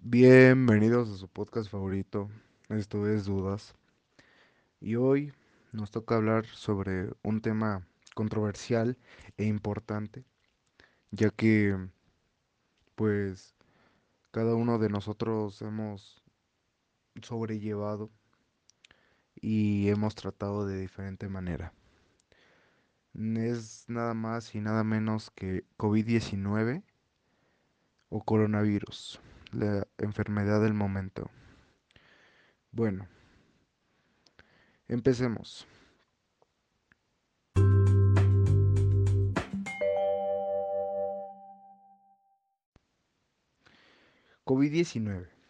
Bienvenidos a su podcast favorito, esto es Dudas. Y hoy nos toca hablar sobre un tema controversial e importante, ya que pues cada uno de nosotros hemos sobrellevado y hemos tratado de diferente manera. Es nada más y nada menos que COVID-19 o coronavirus, la enfermedad del momento. Bueno, empecemos. COVID-19.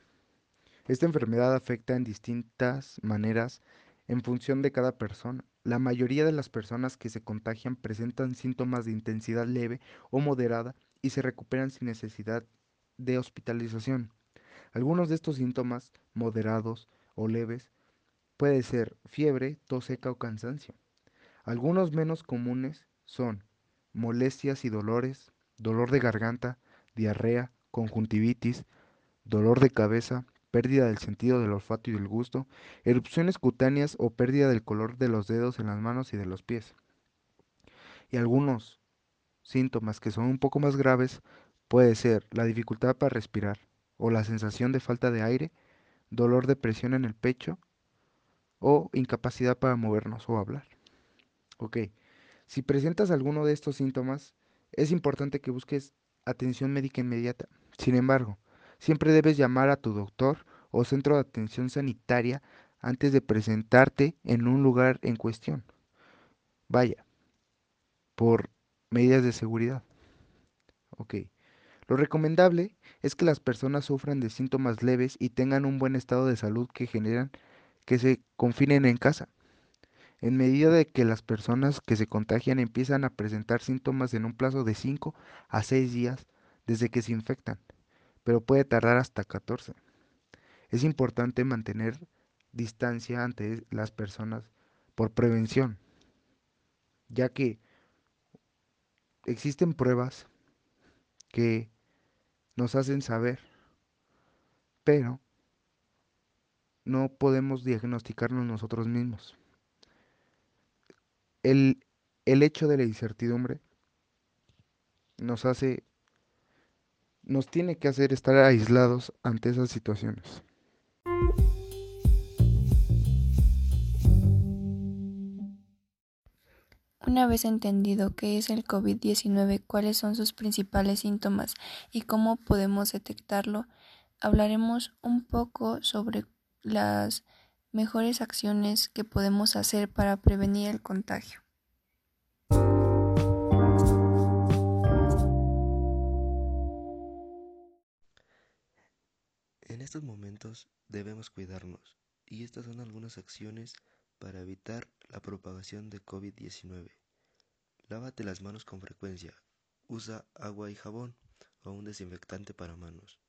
Esta enfermedad afecta en distintas maneras en función de cada persona. La mayoría de las personas que se contagian presentan síntomas de intensidad leve o moderada y se recuperan sin necesidad de hospitalización. Algunos de estos síntomas, moderados o leves, puede ser fiebre, tos seca o cansancio. Algunos menos comunes son molestias y dolores, dolor de garganta, diarrea, conjuntivitis, dolor de cabeza, pérdida del sentido del olfato y del gusto, erupciones cutáneas o pérdida del color de los dedos en las manos y de los pies. Y algunos síntomas que son un poco más graves puede ser la dificultad para respirar o la sensación de falta de aire, dolor de presión en el pecho o incapacidad para movernos o hablar. Ok, si presentas alguno de estos síntomas, es importante que busques atención médica inmediata. Sin embargo, Siempre debes llamar a tu doctor o centro de atención sanitaria antes de presentarte en un lugar en cuestión. Vaya, por medidas de seguridad. Ok. Lo recomendable es que las personas sufran de síntomas leves y tengan un buen estado de salud que generan que se confinen en casa. En medida de que las personas que se contagian empiezan a presentar síntomas en un plazo de 5 a 6 días desde que se infectan pero puede tardar hasta 14. Es importante mantener distancia ante las personas por prevención, ya que existen pruebas que nos hacen saber, pero no podemos diagnosticarnos nosotros mismos. El, el hecho de la incertidumbre nos hace nos tiene que hacer estar aislados ante esas situaciones. Una vez entendido qué es el COVID-19, cuáles son sus principales síntomas y cómo podemos detectarlo, hablaremos un poco sobre las mejores acciones que podemos hacer para prevenir el contagio. Estos momentos debemos cuidarnos y estas son algunas acciones para evitar la propagación de COVID-19. Lávate las manos con frecuencia. Usa agua y jabón o un desinfectante para manos.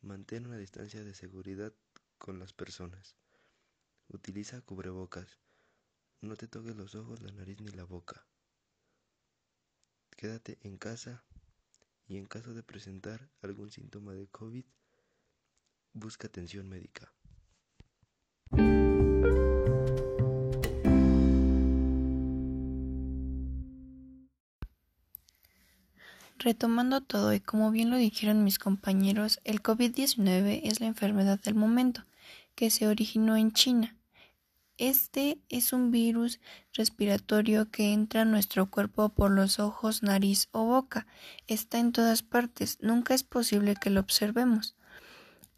Mantén una distancia de seguridad con las personas. Utiliza cubrebocas. No te toques los ojos, la nariz ni la boca. Quédate en casa y en caso de presentar algún síntoma de COVID, busca atención médica. Retomando todo y como bien lo dijeron mis compañeros, el COVID-19 es la enfermedad del momento, que se originó en China. Este es un virus respiratorio que entra a nuestro cuerpo por los ojos, nariz o boca. Está en todas partes, nunca es posible que lo observemos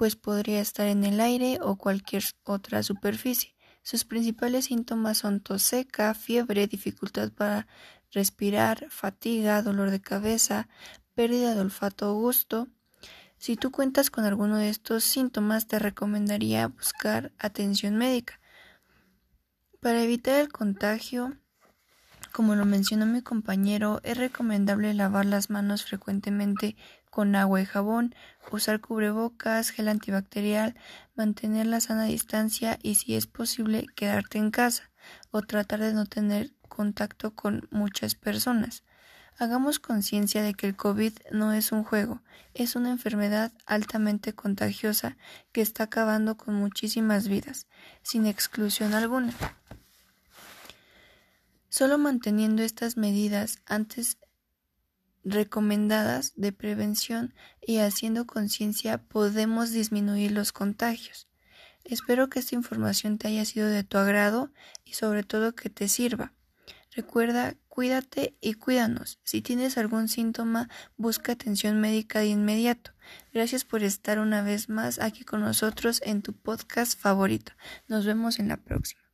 pues podría estar en el aire o cualquier otra superficie. Sus principales síntomas son tos seca, fiebre, dificultad para respirar, fatiga, dolor de cabeza, pérdida de olfato o gusto. Si tú cuentas con alguno de estos síntomas, te recomendaría buscar atención médica. Para evitar el contagio, como lo mencionó mi compañero, es recomendable lavar las manos frecuentemente con agua y jabón, usar cubrebocas, gel antibacterial, mantener la sana distancia y si es posible quedarte en casa o tratar de no tener contacto con muchas personas. Hagamos conciencia de que el COVID no es un juego, es una enfermedad altamente contagiosa que está acabando con muchísimas vidas, sin exclusión alguna. Solo manteniendo estas medidas antes recomendadas de prevención y haciendo conciencia podemos disminuir los contagios. Espero que esta información te haya sido de tu agrado y sobre todo que te sirva. Recuerda, cuídate y cuídanos. Si tienes algún síntoma, busca atención médica de inmediato. Gracias por estar una vez más aquí con nosotros en tu podcast favorito. Nos vemos en la próxima.